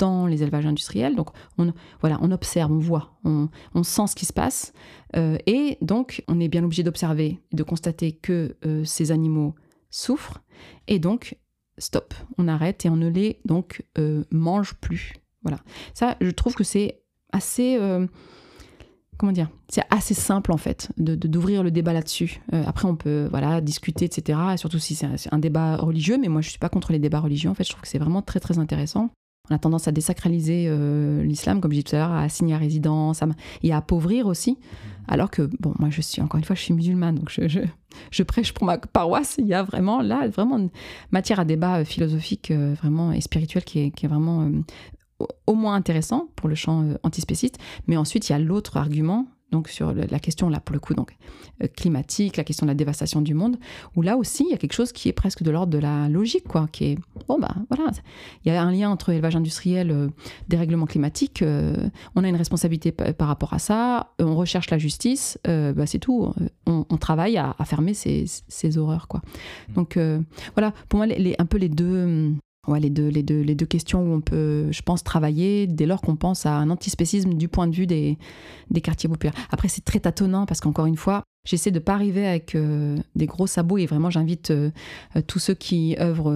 dans les élevages industriels. Donc on, voilà, on observe, on voit, on, sent ce qui se passe. et donc on est bien obligé d'observer, de constater que ces animaux souffrent. Et donc, stop, on arrête et on ne les donc mange plus. Voilà. Ça, je trouve que c'est assez comment dire, c'est assez simple en fait de d'ouvrir le débat là-dessus. Euh, après, on peut voilà discuter, etc. Surtout si c'est un, débat religieux, mais moi je suis pas contre les débats religieux. En fait, je trouve que c'est vraiment très très intéressant. On a tendance à désacraliser euh, l'islam, comme je disais tout à l'heure, à assigner à résidence et à appauvrir aussi. Alors que, bon, moi je suis, encore une fois, je suis musulmane, donc je, je, je prêche pour ma paroisse. Il y a vraiment là, vraiment une matière à débat euh, philosophique vraiment et spirituel qui est, qui est vraiment au moins intéressant pour le champ euh, antispéciste, mais ensuite il y a l'autre argument, donc sur la question là pour le coup donc euh, climatique, la question de la dévastation du monde, où là aussi il y a quelque chose qui est presque de l'ordre de la logique quoi, qui est bon bah voilà, il y a un lien entre élevage industriel, euh, dérèglement climatique, on a une responsabilité par rapport à ça, on recherche la justice, bah, c'est tout, on, travaille à, fermer ces, ces, horreurs quoi. Donc voilà, pour moi les, un peu les deux Ouais, les deux, les, deux, les deux questions où on peut, je pense, travailler dès lors qu'on pense à un antispécisme du point de vue des, des quartiers populaires. Après, c'est très tâtonnant parce qu'encore une fois, j'essaie de pas arriver avec euh, des gros sabots et vraiment j'invite euh, euh, tous ceux qui œuvrent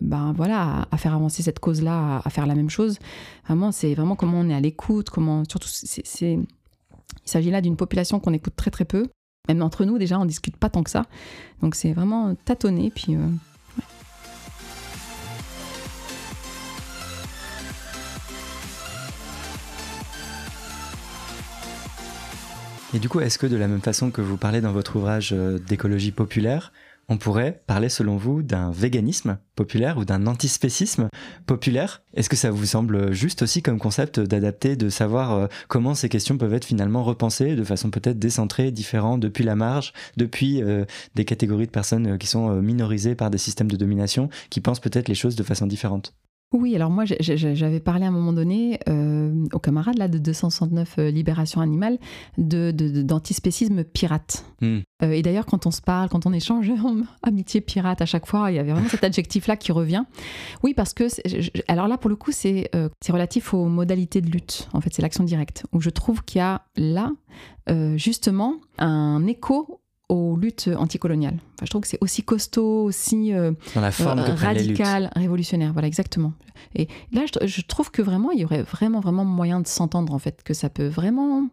ben, voilà, à, faire avancer cette cause-là, à, faire la même chose. Vraiment, c'est vraiment comment on est à l'écoute, comment surtout, c'est, il s'agit là d'une population qu'on écoute très très peu. Même entre nous, déjà, on discute pas tant que ça. Donc c'est vraiment tâtonner. Puis Et du coup, est-ce que de la même façon que vous parlez dans votre ouvrage euh, d'écologie populaire, on pourrait parler selon vous d'un véganisme populaire ou d'un antispécisme populaire? Est-ce que ça vous semble juste aussi comme concept d'adapter, de savoir euh, comment ces questions peuvent être finalement repensées de façon peut-être décentrée, différente, depuis la marge, depuis euh, des catégories de personnes qui sont minorisées par des systèmes de domination, qui pensent peut-être les choses de façon différente? Oui, alors moi j'avais parlé à un moment donné aux camarades là, de 269 euh, Libération Animale d'antispécisme de, pirate. Hmm. Euh, et d'ailleurs quand on se parle, quand on échange, amitié pirate à chaque fois, il y avait vraiment cet adjectif-là qui revient. Oui, parce que, alors là pour le coup c'est relatif aux modalités de lutte, en fait c'est l'action directe, où je trouve qu'il y a là justement un écho aux luttes anticoloniales. Enfin, je trouve que c'est aussi costaud, aussi euh, radical, révolutionnaire. Voilà, exactement. Et là, je, je, trouve que vraiment, il y aurait vraiment, vraiment moyen de s'entendre, en fait, que ça peut vraiment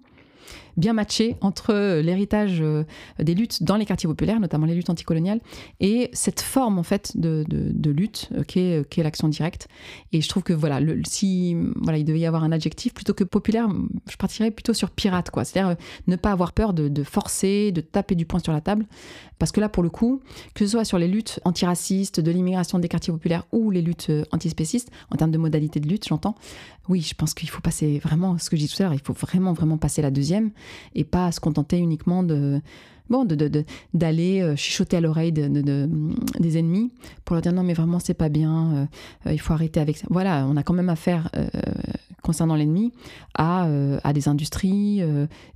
bien matché entre euh, l'héritage euh, des luttes dans les quartiers populaires, notamment les luttes anticoloniales, et cette forme en fait de, de, lutte euh, qui est, qui est l'action directe. Et je trouve que voilà, le, si voilà, il devait y avoir un adjectif plutôt que populaire, je partirais plutôt sur pirate, quoi. C'est-à-dire ne pas avoir peur de, de, forcer, de taper du poing sur la table, parce que là, pour le coup, que ce soit sur les luttes antiracistes, de l'immigration des quartiers populaires ou les luttes antispécistes, en termes de modalités de lutte, j'entends, oui, je pense qu'il faut passer vraiment, ce que je dis tout à l'heure, il faut vraiment, vraiment passer la deuxième et pas se contenter uniquement de bon, d'aller euh, chuchoter à l'oreille des ennemis pour leur dire non mais vraiment c'est pas bien, euh, euh, il faut arrêter avec ça. Voilà, on a quand même affaire concernant l'ennemi à, à, des industries,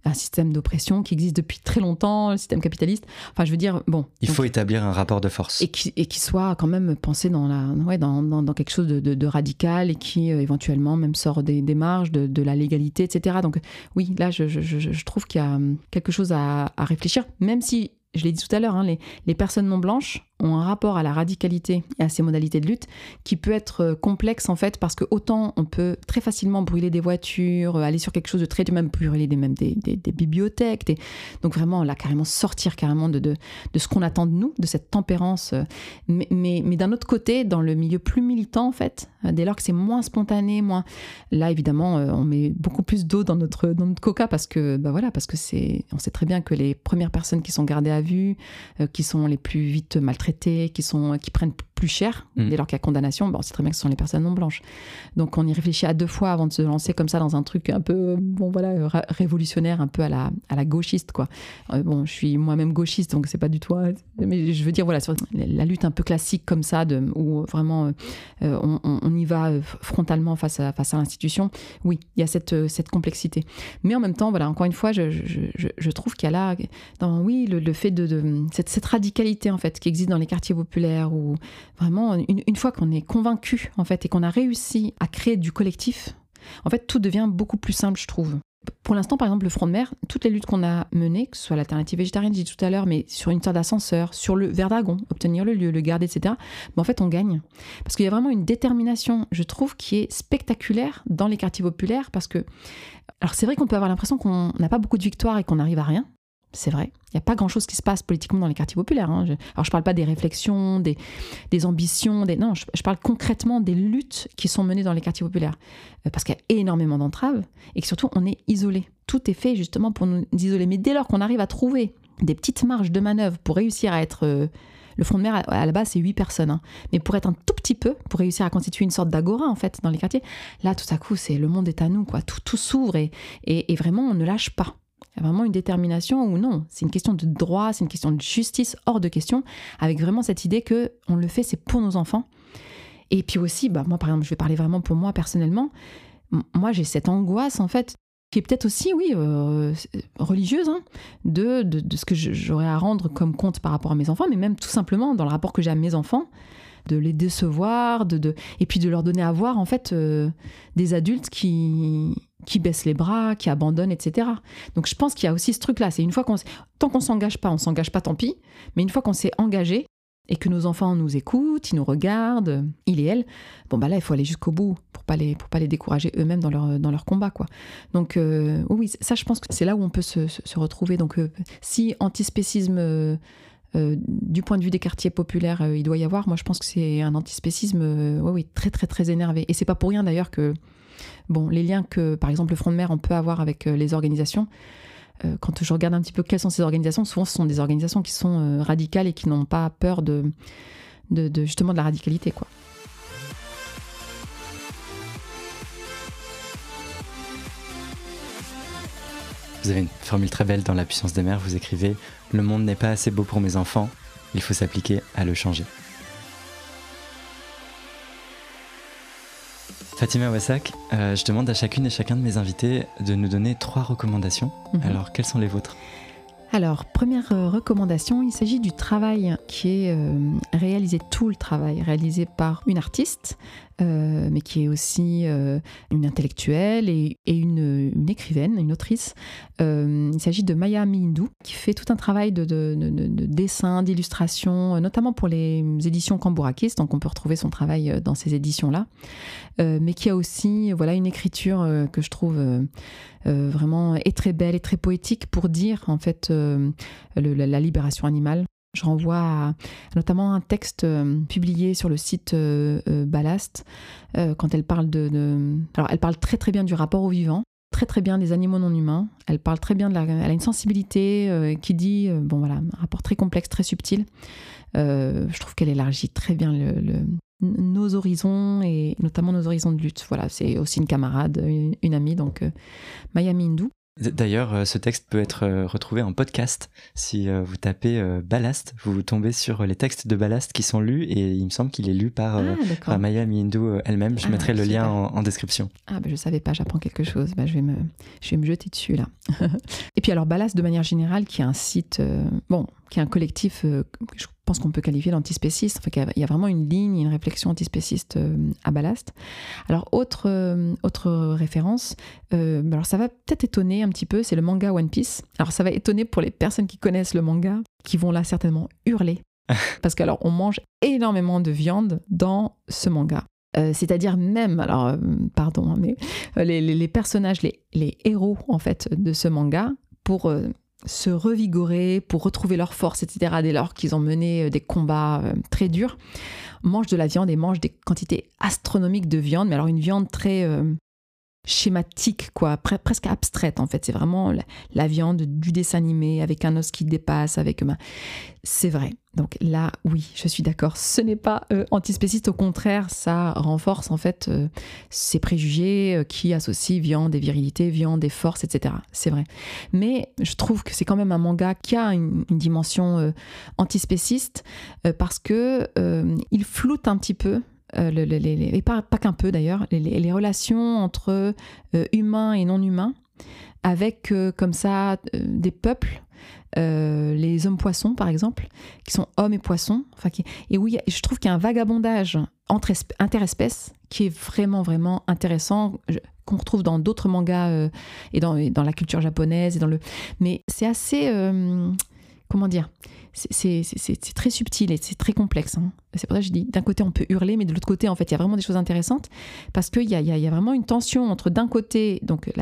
un système d'oppression qui existe depuis très longtemps, le système capitaliste. Enfin je veux dire, bon. Il faut établir un rapport de force. Et qui, et qui soit quand même pensé dans, la, ouais, dans, dans, quelque chose de, radical et qui éventuellement même sort des, des marges de, la légalité, etc. Donc oui, là je, je, je trouve qu'il y a quelque chose à, à réfléchir même si, je l'ai dit tout à l'heure, hein, les, les, personnes non blanches ont un rapport à la radicalité et à ces modalités de lutte qui peut être euh, complexe en fait parce que autant on peut très facilement brûler des voitures, euh, aller sur quelque chose de très même brûler des, même des, des, bibliothèques, donc vraiment là carrément sortir carrément de, de, ce qu'on attend de nous, de cette tempérance. Euh, mais, mais, mais d'un autre côté, dans le milieu plus militant en fait, dès lors que c'est moins spontané, moins là évidemment on met beaucoup plus d'eau dans notre dans notre coca parce que bah voilà parce que c'est on sait très bien que les premières personnes qui sont gardées à vue, qui sont les plus vite maltraitées maltraités, qui, sont, qui prennent plus cher Mm. dès lors qu'il y a condamnation. Bon, c'est très bien que ce sont les personnes non blanches. Donc on y réfléchit à deux fois avant de se lancer comme ça dans un truc un peu, bon voilà, révolutionnaire, un peu à la, à la gauchiste, quoi. Euh, bon, je suis moi-même gauchiste, donc c'est pas du tout. euh, Mais je veux dire, voilà, sur la lutte un peu classique comme ça, de, où vraiment euh, on, y va frontalement face à, face à l'institution. Oui, il y a cette, cette complexité. Mais en même temps, voilà, encore une fois, je, je, je, je trouve qu'il y a là, dans, oui, le, le fait de, de- cette, cette radicalité en fait qui existe dans les quartiers populaires, où vraiment une, fois qu'on est convaincu en fait et qu'on a réussi à créer du collectif, en fait, tout devient beaucoup plus simple, je trouve. Pour l'instant, par exemple, le front de mer, toutes les luttes qu'on a menées, que ce soit l'alternative végétarienne, j'ai dit tout à l'heure, mais sur une sorte d'ascenseur, sur le Verdragon, obtenir le lieu, le garder, etc., ben, en fait, on gagne. Parce qu'il y a vraiment une détermination, je trouve, qui est spectaculaire dans les quartiers populaires, parce que. Alors, c'est vrai qu'on peut avoir l'impression qu'on n'a pas beaucoup de victoires et qu'on n'arrive à rien. C'est vrai. Il n'y a pas grand-chose qui se passe politiquement dans les quartiers populaires. hein. Je- Alors, je ne parle pas des réflexions, des, ambitions, des... non, je, parle concrètement des luttes qui sont menées dans les quartiers populaires. Euh, Parce qu'il y a énormément d'entraves et que surtout, on est isolé. Tout est fait justement pour nous isoler. Mais dès lors qu'on arrive à trouver des petites marges de manœuvre pour réussir à être... euh, le front de mer, à la base, c'est 8 personnes. hein. Mais pour être un tout petit peu, pour réussir à constituer une sorte d'agora, en fait, dans les quartiers, là, tout à coup, c'est le monde est à nous, quoi. Tout, tout s'ouvre et, et vraiment, on ne lâche pas. Il y a vraiment une détermination ou non. C'est une question de droit, c'est une question de justice hors de question, avec vraiment cette idée que on le fait, c'est pour nos enfants. Et puis aussi, bah, moi, par exemple, je vais parler vraiment pour moi personnellement. Moi, j'ai cette angoisse, en fait, qui est peut-être aussi, oui, euh, religieuse, hein, de, de, ce que j'aurais à rendre comme compte par rapport à mes enfants, mais même tout simplement dans le rapport que j'ai à mes enfants, de les décevoir, de, de, et puis de leur donner à voir, en fait, euh, des adultes qui, qui baissent les bras, qui abandonnent, etc. Donc je pense qu'il y a aussi ce truc-là. C'est une fois qu'on, tant qu'on s'engage pas, on s'engage pas, tant pis. Mais une fois qu'on s'est engagé et que nos enfants nous écoutent, ils nous regardent, ils et elles, bon bah là il faut aller jusqu'au bout pour pas les pour pas les décourager eux-mêmes dans leur dans leur combat quoi. Donc euh, oui, ça je pense que c'est là où on peut se, retrouver. Donc euh, si antispécisme euh, du point de vue des quartiers populaires, il doit y avoir. Moi, je pense que c'est un antispécisme, euh, ouais, oui, très, très, très énervé. Et c'est pas pour rien d'ailleurs que, bon, les liens que, par exemple, le Front de Mer, on peut avoir avec euh, les organisations. euh, quand je regarde un petit peu quelles sont ces organisations, souvent ce sont des organisations qui sont euh, radicales et qui n'ont pas peur de, de, justement de la radicalité, quoi. Vous avez une formule très belle dans La puissance des mers. Vous écrivez Le monde n'est pas assez beau pour mes enfants. Il faut s'appliquer à le changer. Fatima Wassak, euh, je demande à chacune et chacun de mes invités de nous donner trois recommandations. Mhm. Alors, quelles sont les vôtres? Alors, première euh, recommandation, il s'agit du travail qui est euh, réalisé, tout le travail réalisé par une artiste, euh, mais qui est aussi euh, une intellectuelle et, une, écrivaine, une autrice. Euh, il s'agit de Maya Mindou, qui fait tout un travail de, de- de- de- de dessin, d'illustration, notamment pour les éditions Cambourakis, donc on peut retrouver son travail dans ces éditions-là, mais qui a aussi voilà, une écriture que je trouve... vraiment est très belle et très poétique pour dire en fait la libération animale. Je renvoie à notamment un texte euh, publié sur le site euh, euh, Ballast quand elle parle de, Alors elle parle très très bien du rapport au vivant, très très bien des animaux non humains. Elle parle très bien de la... Elle a une sensibilité qui dit, bon voilà, un rapport très complexe, très subtil. Je trouve qu'elle élargit très bien nos horizons et notamment nos horizons de lutte. Voilà, c'est aussi une camarade, une, une amie, donc Mindou. D- D'ailleurs, euh, ce texte peut être euh, retrouvé en podcast. Si euh, vous tapez Ballast, vous tombez sur les textes de Ballast qui sont lus et il me semble qu'il est lu par, ah, par Maya Mindou elle-même. Je Ah, mettrai le lien en, en description. Ah, ben je savais pas, j'apprends quelque chose. Ben, je, vais me, je vais me jeter dessus, là. et puis, alors, Ballast, de manière générale, qui est un site, euh, bon, qui est un collectif euh, que je pense qu'on peut qualifier d'antispéciste. Enfin, il y a vraiment une ligne, une réflexion antispéciste euh, à Ballast. Alors, autre, euh, autre référence, euh, alors ça va peut-être étonner un petit peu, c'est le manga One Piece. Alors, ça va étonner pour les personnes qui connaissent le manga, qui vont là certainement hurler. Parce qu'alors, on mange énormément de viande dans ce manga. Euh, C'est-à-dire même, alors euh, pardon, hein, mais les, les- les personnages, les, les héros en fait de ce manga, pour se revigorer, pour retrouver leur force, etc., dès lors qu'ils ont mené euh, des combats euh, très durs, mangent de la viande et mangent des quantités astronomiques de viande, mais alors une viande très, euh, schématique, quoi, presque abstraite en fait. C'est vraiment la, viande du dessin animé avec un os qui dépasse, avec. Ben, c'est vrai. Donc là, oui, je suis d'accord. Ce n'est pas euh, antispéciste, au contraire, ça renforce en fait euh, ces préjugés euh, qui associent viande et virilité, viande et force, etc. C'est vrai. Mais je trouve que c'est quand même un manga qui a une, dimension antispéciste parce que il floute un petit peu et pas, qu'un peu d'ailleurs, les, relations entre humains et non humains, avec comme ça des peuples euh, les hommes poissons, par exemple, qui sont hommes et poissons. Et oui, je trouve qu'il y a un vagabondage entre interespèces qui est vraiment, vraiment intéressant, qu'on retrouve dans d'autres mangas euh, et, dans, dans, la culture japonaise. Et dans le... Mais c'est assez. Comment dire c'est très subtil et c'est très complexe. Hein. C'est pour ça que je dis, d'un côté, on peut hurler, mais de l'autre côté, en fait, il y a vraiment des choses intéressantes parce qu'il y a, y a, vraiment une tension entre, d'un côté, donc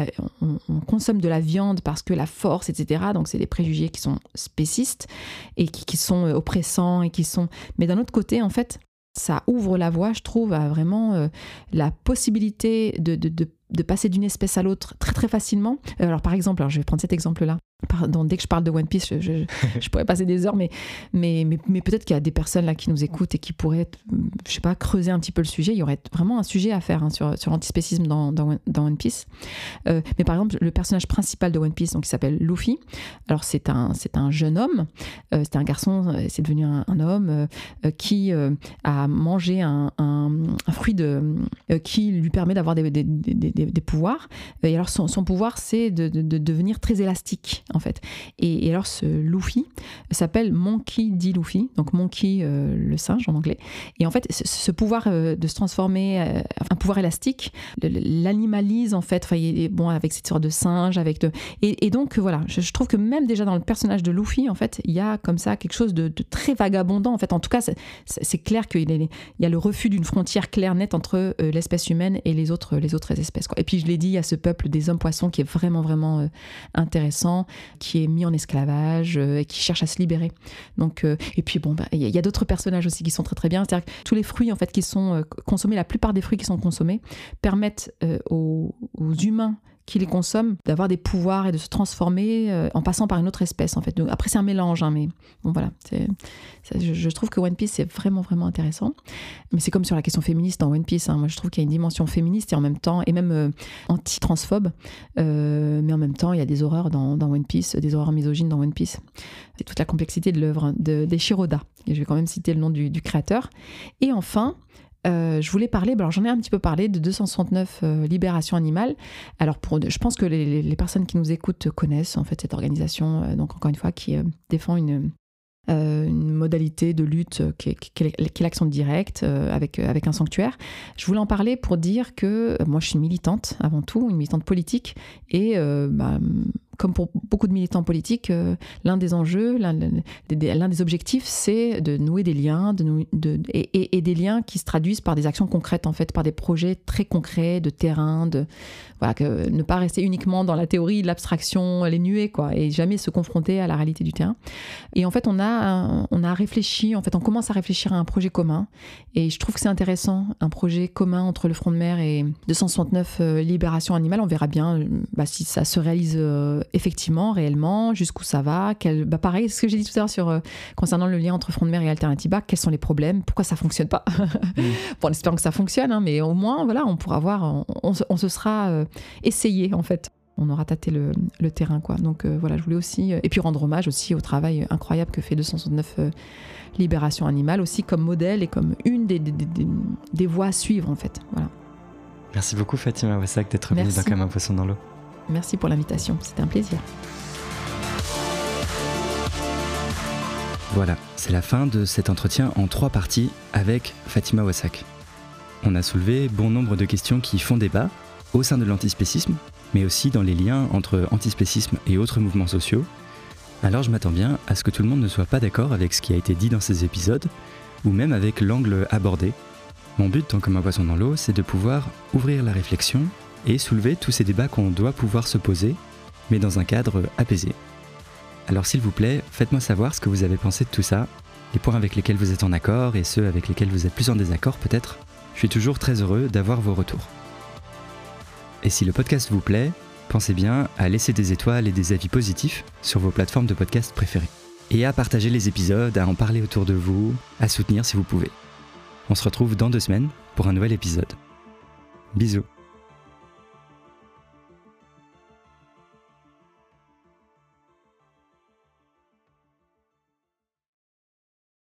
on, consomme de la viande parce que la force, etc. Donc, c'est des préjugés qui sont spécistes et qui, sont euh, oppressants et qui sont. Mais d'un autre côté, en fait, ça ouvre la voie, je trouve, à vraiment euh, la possibilité de, de passer d'une espèce à l'autre très très facilement. Euh, alors par exemple, alors je vais prendre cet exemple-là. Dès que je parle de One Piece, je, pourrais passer des heures, mais, peut-être qu'il y a des personnes là qui nous écoutent et qui pourraient, je sais pas, creuser un petit peu le sujet. Il y aurait vraiment un sujet à faire hein, sur, sur l'antispécisme dans, One Piece. Euh, mais par exemple, le personnage principal de One Piece, donc, il s'appelle Luffy. Alors c'est un, jeune homme, euh, c'est un garçon, c'est devenu un, homme qui a mangé un, fruit qui lui permet d'avoir des, pouvoirs. Et alors son, pouvoir, c'est de, devenir très élastique, en fait. Et, alors ce Luffy s'appelle Monkey D. Luffy, donc Monkey euh, le singe en anglais. Et en fait, ce, pouvoir euh, de se transformer, euh, un pouvoir élastique, l'animalise en fait, bon, avec cette sorte de singe, avec de... Et, donc voilà, je, trouve que même déjà dans le personnage de Luffy, en fait, il y a comme ça quelque chose de, très vagabondant. En fait, en tout cas, c'est clair qu'il y a le refus d'une frontière claire, nette entre l'espèce humaine et les autres, espèces. Et puis je l'ai dit, il y a ce peuple des hommes poissons qui est vraiment vraiment intéressant, qui est mis en esclavage euh, et qui cherche à se libérer. Donc euh, et puis bon, bah, il y a, d'autres personnages aussi qui sont très très bien. C'est-à-dire que tous les fruits en fait qui sont consommés, la plupart des fruits qui sont consommés permettent aux humains qui les consomment, d'avoir des pouvoirs et de se transformer euh, en passant par une autre espèce en fait. Donc, après c'est un mélange, hein, mais bon voilà. Je, trouve que One Piece c'est vraiment vraiment intéressant. Mais c'est comme sur la question féministe dans One Piece. Hein. Moi je trouve qu'il y a une dimension féministe et en même temps et même euh, anti-transphobe, euh, mais en même temps il y a des horreurs dans, One Piece, des horreurs misogynes dans One Piece. C'est toute la complexité de l'œuvre de, des Shiroda. Et je vais quand même citer le nom du, du créateur. Et enfin, euh, je voulais parler, alors j'en ai un petit peu parlé, de 269 euh, Libération Animale. Alors pour, je pense que les, personnes qui nous écoutent connaissent en fait cette organisation, euh, donc encore une fois, qui défend une, une modalité de lutte qui est, l'action directe avec, avec un sanctuaire. Je voulais en parler pour dire que moi je suis militante avant tout, une militante politique, et bah, comme pour beaucoup de militants politiques, euh, l'un des enjeux, l'un des objectifs, c'est de nouer des liens et, des liens qui se traduisent par des actions concrètes, en fait, par des projets très concrets de terrain, de ne pas rester uniquement dans la théorie, l'abstraction, les nuées, quoi, et jamais se confronter à la réalité du terrain. Et en fait, on a, on a réfléchi, en fait, on commence à réfléchir à un projet commun, et je trouve que c'est intéressant, un projet commun entre le Front de mer et 269 euh, Libération Animale. On verra bien euh, bah, si ça se réalise effectivement, réellement, jusqu'où ça va, quel, bah pareil, ce que j'ai dit tout à l'heure sur euh, concernant le lien entre front de mer et Alternativa, quels sont les problèmes, pourquoi ça fonctionne pas. Mm. bon, en espérant que ça fonctionne, hein, mais au moins, voilà, on pourra voir, on, se sera euh, essayé en fait. On aura tâté le, terrain, quoi. Donc euh, voilà, je voulais aussi, et puis rendre hommage aussi au travail incroyable que fait 269 Libération Animale, aussi comme modèle et comme une des, des, voies à suivre, en fait. Voilà. Merci beaucoup Fatima Wassak d'être venue dans Comme un poisson dans l'eau. Merci pour l'invitation, c'était un plaisir. Voilà, c'est la fin de cet entretien en trois parties avec Fatima Wassak. On a soulevé bon nombre de questions qui font débat au sein de l'antispécisme, mais aussi dans les liens entre antispécisme et autres mouvements sociaux. Alors je m'attends bien à ce que tout le monde ne soit pas d'accord avec ce qui a été dit dans ces épisodes, ou même avec l'angle abordé. Mon but, tant comme un poisson dans l'eau, c'est de pouvoir ouvrir la réflexion et soulever tous ces débats qu'on doit pouvoir se poser, mais dans un cadre apaisé. Alors s'il vous plaît, faites-moi savoir ce que vous avez pensé de tout ça, les points avec lesquels vous êtes en accord et ceux avec lesquels vous êtes plus en désaccord peut-être. Je suis toujours très heureux d'avoir vos retours. Et si le podcast vous plaît, pensez bien à laisser des étoiles et des avis positifs sur vos plateformes de podcast préférées. Et à partager les épisodes, à en parler autour de vous, à soutenir si vous pouvez. On se retrouve dans deux semaines pour un nouvel épisode. Bisous